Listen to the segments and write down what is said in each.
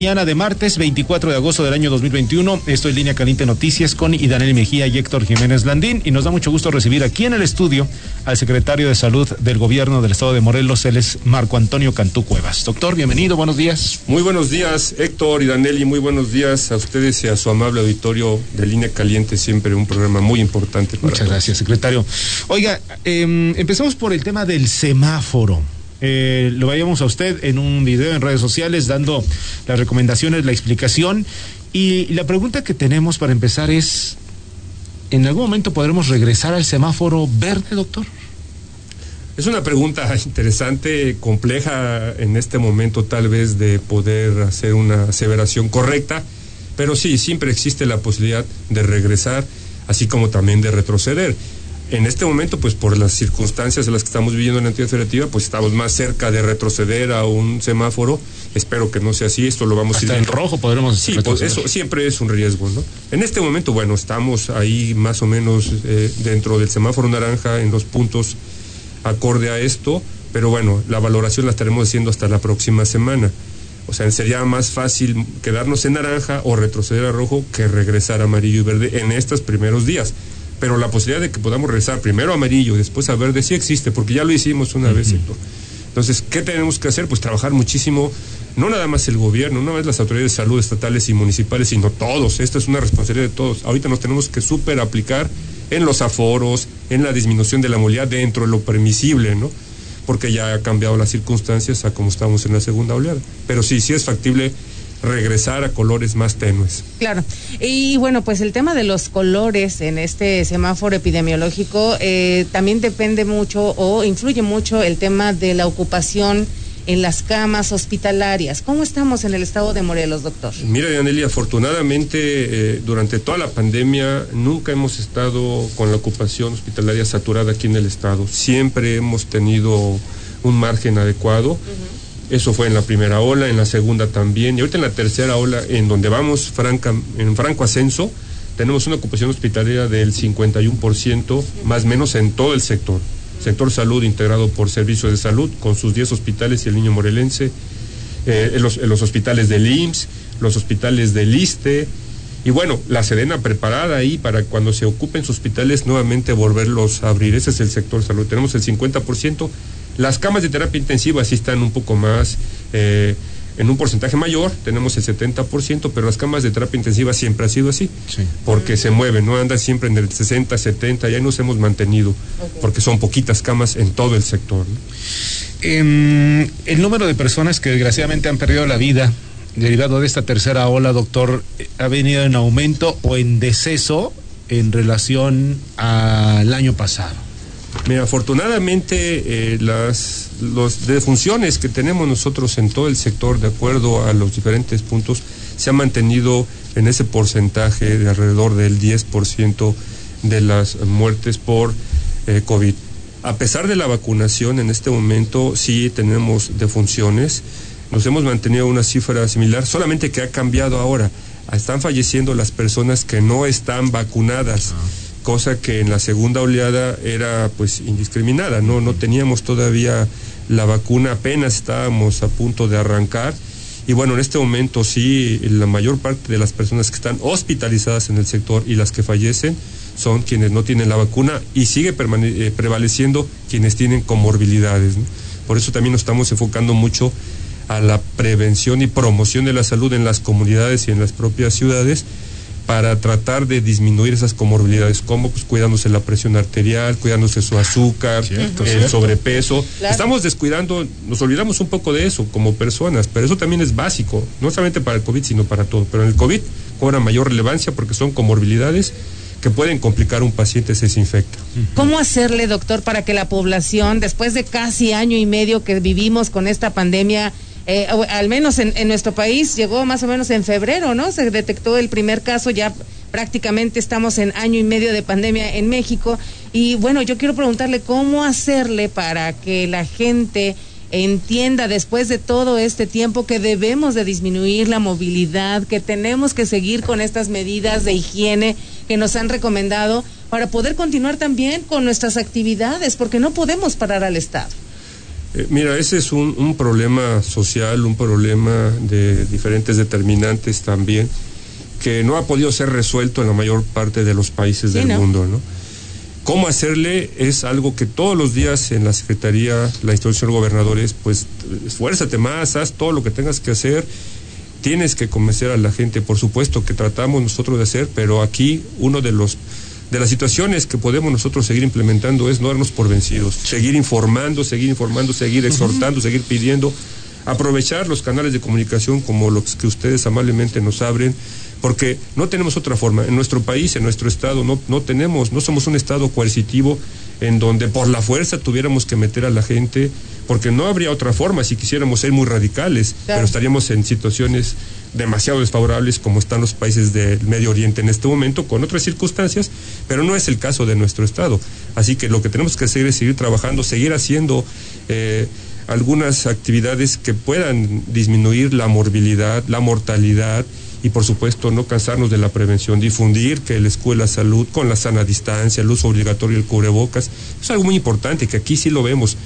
Mañana de martes 24 de agosto del año 2021, estoy en Línea Caliente Noticias con Idanel Mejía y Héctor Jiménez Landín y nos da mucho gusto recibir aquí en el estudio al secretario de Salud del Gobierno del Estado de Morelos, él es Marco Antonio Cantú Cuevas. Doctor, bienvenido, buenos días. Muy buenos días, Héctor y Danelli, muy buenos días a ustedes y a su amable auditorio de Línea Caliente, siempre un programa muy importante para Muchas gracias, secretario. Oiga, eh, empezamos por el tema del semáforo. Eh, lo veíamos a usted en un video en redes sociales dando las recomendaciones, la explicación. Y la pregunta que tenemos para empezar es, ¿en algún momento podremos regresar al semáforo verde, doctor? Es una pregunta interesante, compleja en este momento tal vez de poder hacer una aseveración correcta, pero sí, siempre existe la posibilidad de regresar, así como también de retroceder en este momento, pues por las circunstancias en las que estamos viviendo en la entidad federativa, pues estamos más cerca de retroceder a un semáforo. Espero que no sea así, esto lo vamos a ir. en rojo podremos Sí, pues eso siempre es un riesgo, ¿no? En este momento, bueno, estamos ahí más o menos eh, dentro del semáforo naranja en los puntos acorde a esto, pero bueno, la valoración la estaremos haciendo hasta la próxima semana. O sea, sería más fácil quedarnos en naranja o retroceder a rojo que regresar a amarillo y verde en estos primeros días pero la posibilidad de que podamos regresar primero a amarillo y después a verde sí existe, porque ya lo hicimos una vez, Héctor. Entonces, ¿qué tenemos que hacer? Pues trabajar muchísimo, no nada más el gobierno, no más las autoridades de salud estatales y municipales, sino todos. Esta es una responsabilidad de todos. Ahorita nos tenemos que súper aplicar en los aforos, en la disminución de la movilidad dentro de lo permisible, ¿no? Porque ya ha cambiado las circunstancias a como estamos en la segunda oleada. Pero sí, sí es factible regresar a colores más tenues. Claro. Y bueno, pues el tema de los colores en este semáforo epidemiológico eh, también depende mucho o influye mucho el tema de la ocupación en las camas hospitalarias. ¿Cómo estamos en el estado de Morelos, doctor? Mira, Yaneli, afortunadamente eh, durante toda la pandemia nunca hemos estado con la ocupación hospitalaria saturada aquí en el estado. Siempre hemos tenido un margen adecuado. Eso fue en la primera ola, en la segunda también. Y ahorita en la tercera ola, en donde vamos en franco ascenso, tenemos una ocupación hospitalaria del 51%, más o menos en todo el sector. Sector salud integrado por servicios de salud, con sus 10 hospitales y el niño morelense, eh, los, los, hospitales del IMSS, los hospitales del ISTE, y bueno, la Sedena preparada ahí para cuando se ocupen sus hospitales nuevamente volverlos a abrir. Ese es el sector salud. Tenemos el 50% las camas de terapia intensiva sí están un poco más, eh, en un porcentaje mayor, tenemos el 70%, pero las camas de terapia intensiva siempre ha sido así, porque se mueven, no andan siempre en el 60, 70, ya nos hemos mantenido, porque son poquitas camas en todo el sector. Em, el número de personas que desgraciadamente han perdido la vida derivado de esta tercera ola, doctor, ha venido en aumento o en deceso en relación al año pasado. Mira, afortunadamente eh, las los defunciones que tenemos nosotros en todo el sector, de acuerdo a los diferentes puntos, se ha mantenido en ese porcentaje de alrededor del 10% de las muertes por eh, COVID. A pesar de la vacunación, en este momento sí tenemos defunciones. Nos hemos mantenido una cifra similar, solamente que ha cambiado ahora. Están falleciendo las personas que no están vacunadas. Ah cosa que en la segunda oleada era pues indiscriminada, no, no teníamos todavía la vacuna, apenas estábamos a punto de arrancar. Y bueno, en este momento sí, la mayor parte de las personas que están hospitalizadas en el sector y las que fallecen son quienes no tienen la vacuna y sigue eh, prevaleciendo quienes tienen comorbilidades. Por eso también nos estamos enfocando mucho a la prevención y promoción de la salud en las comunidades y en las propias ciudades para tratar de disminuir esas comorbilidades, como pues cuidándose la presión arterial, cuidándose su azúcar, el sobrepeso. Estamos descuidando, nos olvidamos un poco de eso como personas, pero eso también es básico, no solamente para el COVID, sino para todo. Pero en el COVID cobra mayor relevancia porque son comorbilidades que pueden complicar un paciente si se infecta. ¿Cómo hacerle, doctor, para que la población, después de casi año y medio que vivimos con esta pandemia, eh, al menos en, nuestro país llegó más o menos en febrero, ¿no? Se detectó el primer caso, ya prácticamente estamos en año y medio de pandemia en México. Y bueno, yo quiero preguntarle cómo hacerle para que la gente entienda después de todo este tiempo que debemos de disminuir la movilidad, que tenemos que seguir con estas medidas de higiene que nos han recomendado para poder continuar también con nuestras actividades, porque no podemos parar al Estado. Eh, mira, ese es un, un, problema social, un problema de diferentes determinantes también, que no ha podido ser resuelto en la mayor parte de los países del ¿no? mundo, ¿no? cómo hacerle es algo que todos los días en la Secretaría, la institución de gobernadores, pues esfuérzate más, haz todo lo que tengas que hacer. Tienes que convencer a la gente, por supuesto, que tratamos nosotros de hacer, pero aquí uno de los de las situaciones que podemos nosotros seguir implementando es no darnos por vencidos, seguir informando, seguir informando, seguir exhortando, seguir pidiendo, aprovechar los canales de comunicación como los que ustedes amablemente nos abren, porque no tenemos otra forma. En nuestro país, en nuestro estado, no, no tenemos, no somos un estado coercitivo en donde por la fuerza tuviéramos que meter a la gente, porque no habría otra forma si quisiéramos ser muy radicales, pero estaríamos en situaciones demasiado desfavorables como están los países del Medio Oriente en este momento, con otras circunstancias, pero no es el caso de nuestro Estado. Así que lo que tenemos que hacer es seguir trabajando, seguir haciendo eh, algunas actividades que puedan disminuir la morbilidad, la mortalidad, y por supuesto no cansarnos de la prevención, difundir que la escuela salud con la sana distancia, el uso obligatorio del cubrebocas, es algo muy importante que aquí sí lo vemos.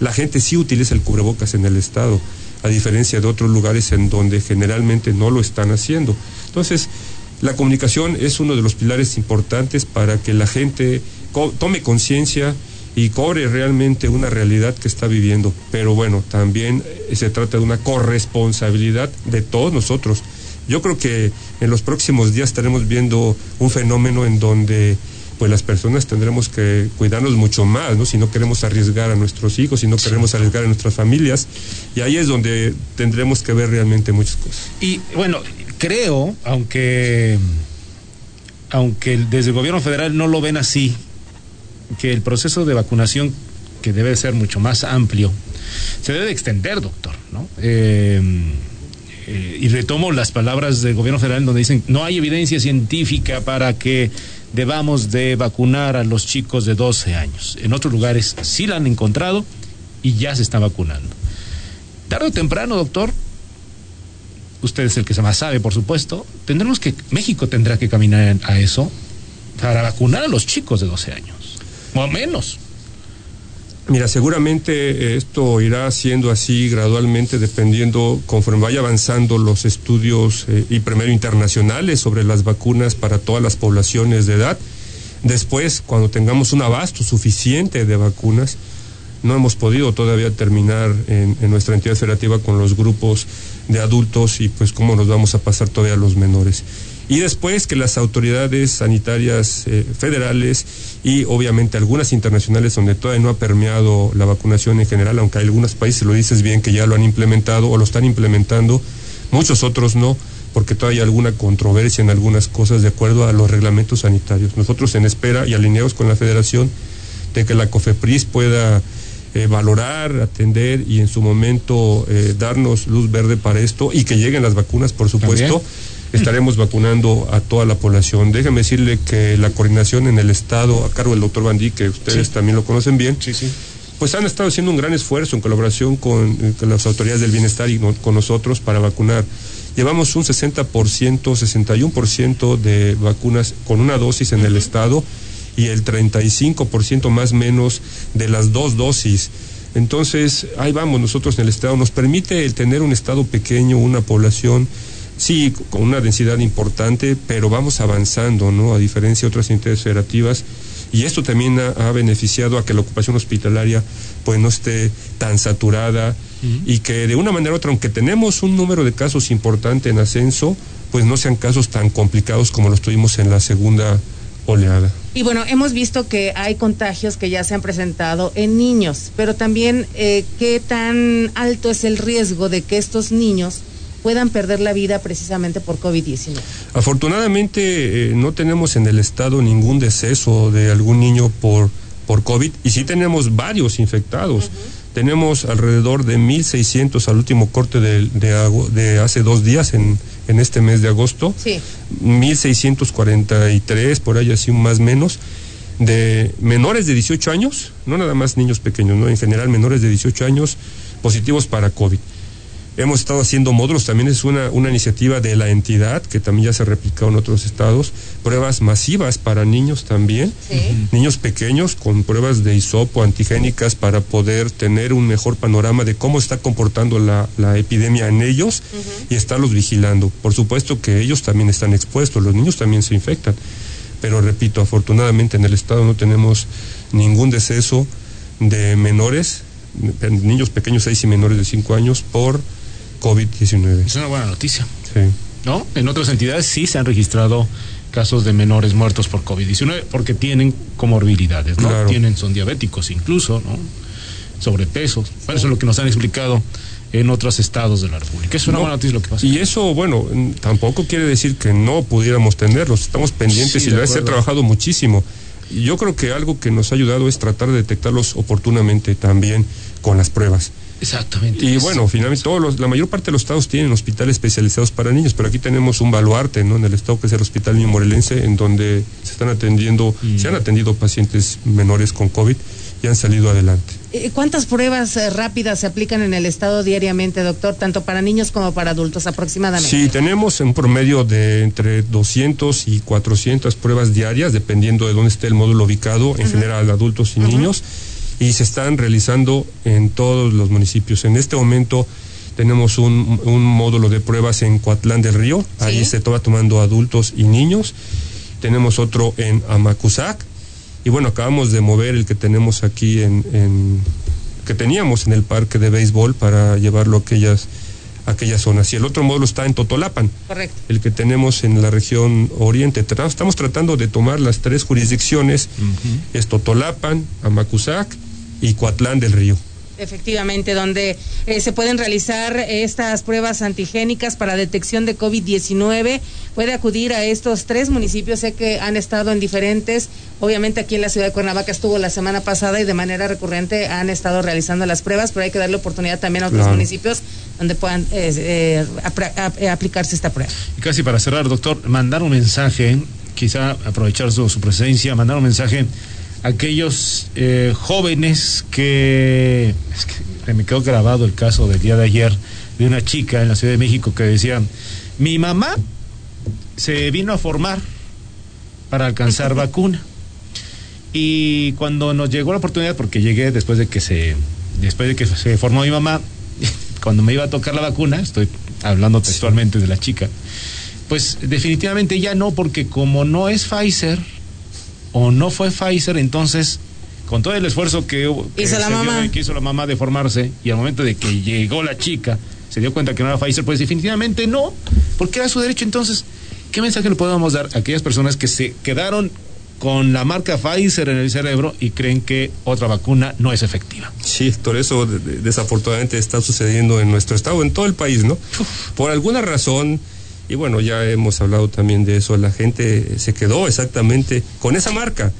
La gente sí utiliza el cubrebocas en el Estado, a diferencia de otros lugares en donde generalmente no lo están haciendo. Entonces, la comunicación es uno de los pilares importantes para que la gente tome conciencia y cobre realmente una realidad que está viviendo. Pero bueno, también se trata de una corresponsabilidad de todos nosotros yo creo que en los próximos días estaremos viendo un fenómeno en donde pues las personas tendremos que cuidarnos mucho más, ¿no? Si no queremos arriesgar a nuestros hijos, si no queremos arriesgar a nuestras familias, y ahí es donde tendremos que ver realmente muchas cosas. Y bueno, creo, aunque aunque desde el gobierno federal no lo ven así, que el proceso de vacunación, que debe ser mucho más amplio, se debe extender, doctor, ¿no? Eh, eh, y retomo las palabras del gobierno federal donde dicen no hay evidencia científica para que debamos de vacunar a los chicos de 12 años. En otros lugares sí la han encontrado y ya se está vacunando. Tarde o temprano, doctor, usted es el que más sabe, por supuesto, tendremos que, México tendrá que caminar a eso para vacunar a los chicos de 12 años, o menos. Mira, seguramente eh, esto irá siendo así gradualmente dependiendo conforme vaya avanzando los estudios eh, y primero internacionales sobre las vacunas para todas las poblaciones de edad. Después, cuando tengamos un abasto suficiente de vacunas, no hemos podido todavía terminar en, nuestra entidad federativa con los grupos de adultos y pues cómo nos vamos a pasar todavía a los menores y después que las autoridades sanitarias eh, federales y obviamente algunas internacionales donde todavía no ha permeado la vacunación en general, aunque hay algunos países, lo dices bien, que ya lo han implementado o lo están implementando, muchos otros no, porque todavía hay alguna controversia en algunas cosas de acuerdo a los reglamentos sanitarios. Nosotros en espera y alineados con la federación de que la COFEPRIS pueda eh, valorar, atender y en su momento eh, darnos luz verde para esto y que lleguen las vacunas, por supuesto estaremos vacunando a toda la población. Déjeme decirle que la coordinación en el Estado, a cargo del doctor Bandí, que ustedes también lo conocen bien, sí, sí. pues han estado haciendo un gran esfuerzo en colaboración con, las autoridades del bienestar y con nosotros para vacunar. Llevamos un 60%, 61% de vacunas con una dosis en el Estado y el 35% más menos de las dos dosis. Entonces, ahí vamos nosotros en el Estado. Nos permite el tener un Estado pequeño, una población Sí, con una densidad importante, pero vamos avanzando, ¿no? A diferencia de otras entidades federativas. Y esto también ha, beneficiado a que la ocupación hospitalaria pues no esté tan saturada y que de una manera u otra, aunque tenemos un número de casos importante en ascenso, pues no sean casos tan complicados como los tuvimos en la segunda oleada. Y bueno, hemos visto que hay contagios que ya se han presentado en niños, pero también eh, qué tan alto es el riesgo de que estos niños puedan perder la vida precisamente por COVID-19. Afortunadamente eh, no tenemos en el estado ningún deceso de algún niño por, por COVID y sí tenemos varios infectados. Tenemos alrededor de 1.600 al último corte de, de, de hace dos días en, en, este mes de agosto. Sí. 1.643, por ahí así más menos, de menores de 18 años, no nada más niños pequeños, no en general menores de 18 años positivos para COVID. Hemos estado haciendo módulos, también es una, una iniciativa de la entidad que también ya se ha replicado en otros estados, pruebas masivas para niños también, niños pequeños con pruebas de hisopo antigénicas para poder tener un mejor panorama de cómo está comportando la, la epidemia en ellos y estarlos vigilando. Por supuesto que ellos también están expuestos, los niños también se infectan, pero repito, afortunadamente en el estado no tenemos ningún deceso de menores, niños pequeños 6 y menores de 5 años por COVID-19. Es una buena noticia. Sí. ¿No? En otras entidades sí se han registrado casos de menores muertos por COVID-19 porque tienen comorbilidades, ¿no? Claro. Tienen, son diabéticos incluso, ¿no? Sobrepeso. Bueno, eso es lo que nos han explicado en otros estados de la República. Es una No, buena noticia lo que pasa. Y eso, bueno, tampoco quiere decir que no pudiéramos tenerlos. Estamos pendientes Sí, y la se ha trabajado muchísimo. Yo creo que algo que nos ha ayudado es tratar de detectarlos oportunamente también con las pruebas. Exactamente. Y bueno, finalmente todos los, la mayor parte de los estados tienen hospitales especializados para niños, pero aquí tenemos un baluarte, ¿no? En el estado que es el Hospital Niño Morelense, en donde se están atendiendo, Mm. se han atendido pacientes menores con COVID y han salido adelante. ¿Cuántas pruebas eh, rápidas se aplican en el estado diariamente, doctor, tanto para niños como para adultos aproximadamente? Sí, tenemos un promedio de entre 200 y 400 pruebas diarias, dependiendo de dónde esté el módulo ubicado, en general adultos y niños, y se están realizando en todos los municipios. En este momento tenemos un, un módulo de pruebas en Coatlán del Río, ahí se está tomando adultos y niños. Tenemos otro en Amacuzac, y bueno, acabamos de mover el que tenemos aquí en, en- que teníamos en el parque de béisbol para llevarlo a aquellas, aquellas zonas. Y el otro módulo está en Totolapan, Correcto. el que tenemos en la región oriente. Estamos tratando de tomar las tres jurisdicciones, es Totolapan, Amacuzac y Coatlán del Río. Efectivamente, donde eh, se pueden realizar estas pruebas antigénicas para detección de COVID-19. Puede acudir a estos tres municipios, sé que han estado en diferentes. Obviamente aquí en la ciudad de Cuernavaca estuvo la semana pasada y de manera recurrente han estado realizando las pruebas, pero hay que darle oportunidad también a otros Claro. municipios donde puedan eh, eh, aplicarse esta prueba. Y casi para cerrar, doctor, mandar un mensaje, quizá aprovechar su, su presencia, mandar un mensaje aquellos eh, jóvenes que, es que me quedó grabado el caso del día de ayer de una chica en la Ciudad de México que decía, mi mamá se vino a formar para alcanzar vacuna. Y cuando nos llegó la oportunidad, porque llegué después de que se, después de que se formó mi mamá, cuando me iba a tocar la vacuna, estoy hablando textualmente de la chica, pues definitivamente ya no, porque como no es Pfizer o no fue Pfizer, entonces con todo el esfuerzo que, hubo- que Hizo la dio- mamá. que hizo la mamá de formarse y al momento de que llegó la chica se dio cuenta que no era Pfizer, pues definitivamente no, porque era su derecho. Entonces, ¿qué mensaje le podemos dar a aquellas personas que se quedaron con la marca Pfizer en el cerebro y creen que otra vacuna no es efectiva? Sí, Héctor, eso de- de- desafortunadamente está sucediendo en nuestro estado, en todo el país, ¿no? Por alguna razón, y bueno, ya hemos hablado también de eso, la gente se quedó exactamente con esa marca,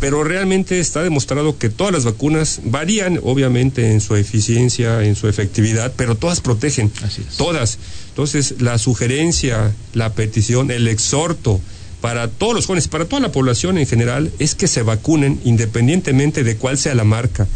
pero realmente está demostrado que todas las vacunas varían, obviamente, en su eficiencia, en su efectividad, pero todas protegen, Así es. todas. Entonces, la sugerencia, la petición, el exhorto para todos los jóvenes, para toda la población en general, es que se vacunen independientemente de cuál sea la marca,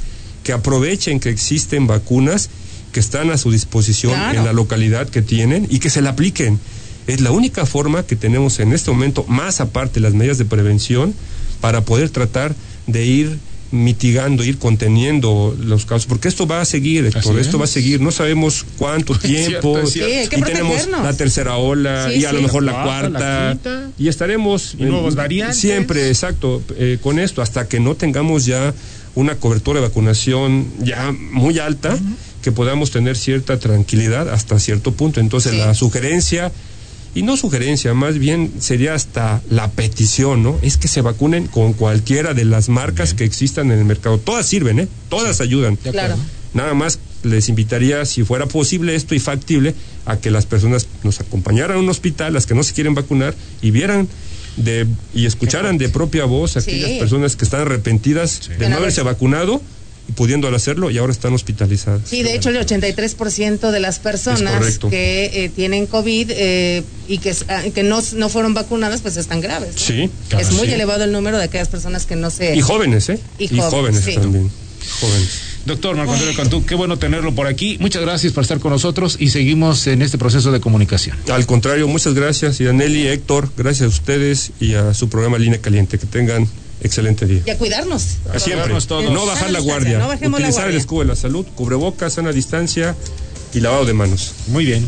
que aprovechen que existen vacunas que están a su disposición Claro. en la localidad que tienen y que se la apliquen. Es la única forma que tenemos en este momento, más aparte de las medidas de prevención, para poder tratar de ir mitigando, ir conteniendo los casos, porque esto va a seguir, Héctor, esto va a seguir, no sabemos cuánto Es tiempo, cierto, es cierto. Sí, hay que y tenemos la tercera ola Sí, y a sí. lo mejor la La cuarta, la cuarta quinta. y estaremos Y nuevos variantes. siempre exacto eh, con esto hasta que no tengamos ya una cobertura de vacunación ya muy alta que podamos tener cierta tranquilidad hasta cierto punto entonces Sí. la sugerencia y no sugerencia, más bien sería hasta la petición, ¿no? Es que se vacunen con cualquiera de las marcas que existan en el mercado. Todas sirven, ¿eh? Todas ayudan. Claro. Nada más les invitaría, si fuera posible esto y factible, a que las personas nos acompañaran a un hospital, las que no se quieren vacunar, y vieran de y escucharan de propia voz a Sí. aquellas personas que están arrepentidas de no haberse vacunado y pudiendo hacerlo y ahora están hospitalizadas. Sí, de hecho el 83% de las personas que eh, tienen COVID eh, y que, ah, que no, no fueron vacunadas, pues están graves. ¿no? Sí, Claro, es muy sí. elevado el número de aquellas personas que no se... y jóvenes, ¿eh? Y jóvenes, jóvenes sí. también. Jóvenes. Doctor Marco Antonio Cantú, qué bueno tenerlo por aquí. Muchas gracias por estar con nosotros y seguimos en este proceso de comunicación. Al contrario, muchas gracias. Y Aneli, Héctor, gracias a ustedes y a su programa Línea Caliente. Que tengan excelente día. Y a cuidarnos. A siempre. cuidarnos todos. No bajar la guardia. No bajemos la Utilizar el guardia. escudo de la salud, cubrebocas, sana distancia y lavado de manos. Muy bien.